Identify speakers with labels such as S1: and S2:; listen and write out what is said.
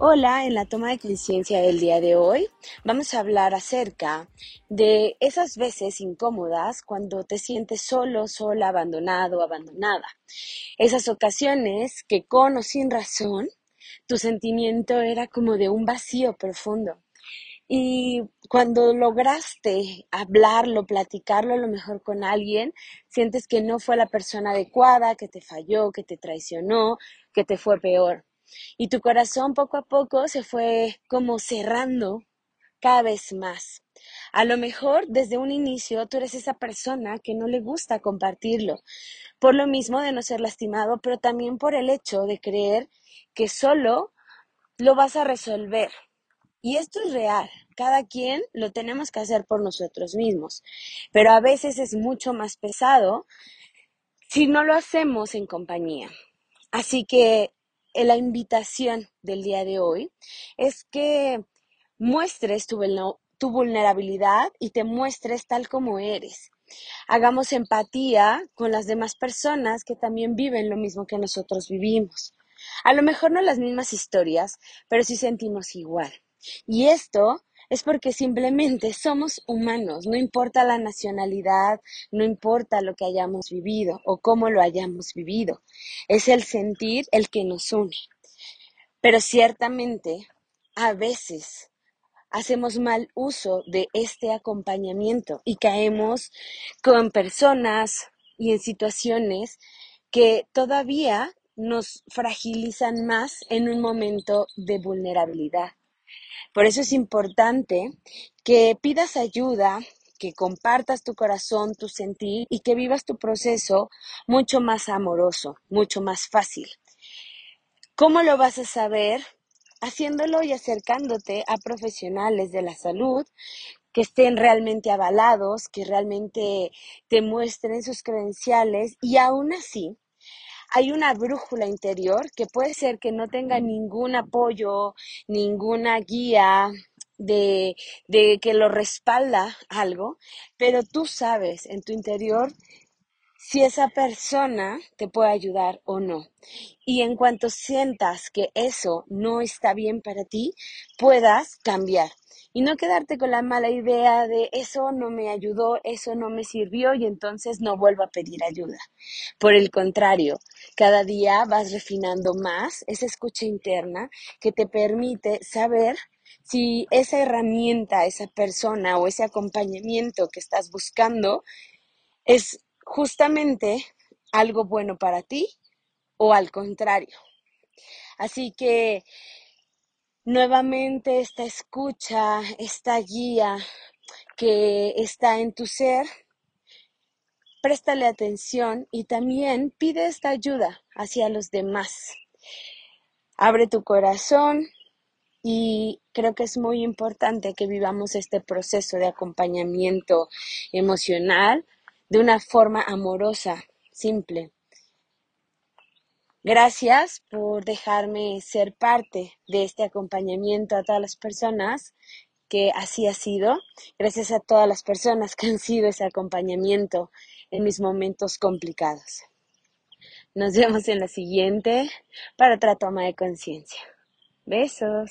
S1: Hola, en la toma de conciencia del día de hoy vamos a hablar acerca de esas veces incómodas cuando te sientes solo, sola, abandonado, abandonada. Esas ocasiones que con o sin razón tu sentimiento era como de un vacío profundo. Y cuando lograste hablarlo, platicarlo a lo mejor con alguien, sientes que no fue la persona adecuada, que te falló, que te traicionó, que te fue peor. Y tu corazón poco a poco se fue como cerrando cada vez más. A lo mejor desde un inicio tú eres esa persona que no le gusta compartirlo, por lo mismo de no ser lastimado, pero también por el hecho de creer que solo lo vas a resolver. Y esto es real, cada quien lo tenemos que hacer por nosotros mismos, pero a veces es mucho más pesado si no lo hacemos en compañía. Así que la invitación del día de hoy es que muestres tu, tu vulnerabilidad y te muestres tal como eres. Hagamos empatía con las demás personas que también viven lo mismo que nosotros vivimos. A lo mejor no las mismas historias, pero sí sentimos igual. Y esto es porque simplemente somos humanos, no importa la nacionalidad, no importa lo que hayamos vivido o cómo lo hayamos vivido, es el sentir el que nos une. Pero ciertamente, a veces hacemos mal uso de este acompañamiento y caemos con personas y en situaciones que todavía nos fragilizan más en un momento de vulnerabilidad. Por eso es importante que pidas ayuda, que compartas tu corazón, tu sentir y que vivas tu proceso mucho más amoroso, mucho más fácil. ¿Cómo lo vas a saber? Haciéndolo y acercándote a profesionales de la salud que estén realmente avalados, que realmente te muestren sus credenciales y aún así hay una brújula interior que puede ser que no tenga ningún apoyo, ninguna guía de, de que lo respalda algo, pero tú sabes en tu interior si esa persona te puede ayudar o no. Y en cuanto sientas que eso no está bien para ti, puedas cambiar y no quedarte con la mala idea de eso no me ayudó, eso no me sirvió y entonces no vuelvo a pedir ayuda. Por el contrario, cada día vas refinando más esa escucha interna que te permite saber si esa herramienta, esa persona o ese acompañamiento que estás buscando es justamente algo bueno para ti o al contrario. Así que nuevamente esta escucha, esta guía que está en tu ser, préstale atención y también pide esta ayuda hacia los demás. Abre tu corazón y creo que es muy importante que vivamos este proceso de acompañamiento emocional de una forma amorosa, simple. Gracias por dejarme ser parte de este acompañamiento a todas las personas que así ha sido. Gracias a todas las personas que han sido ese acompañamiento en mis momentos complicados. Nos vemos en la siguiente para otra toma de conciencia. Besos.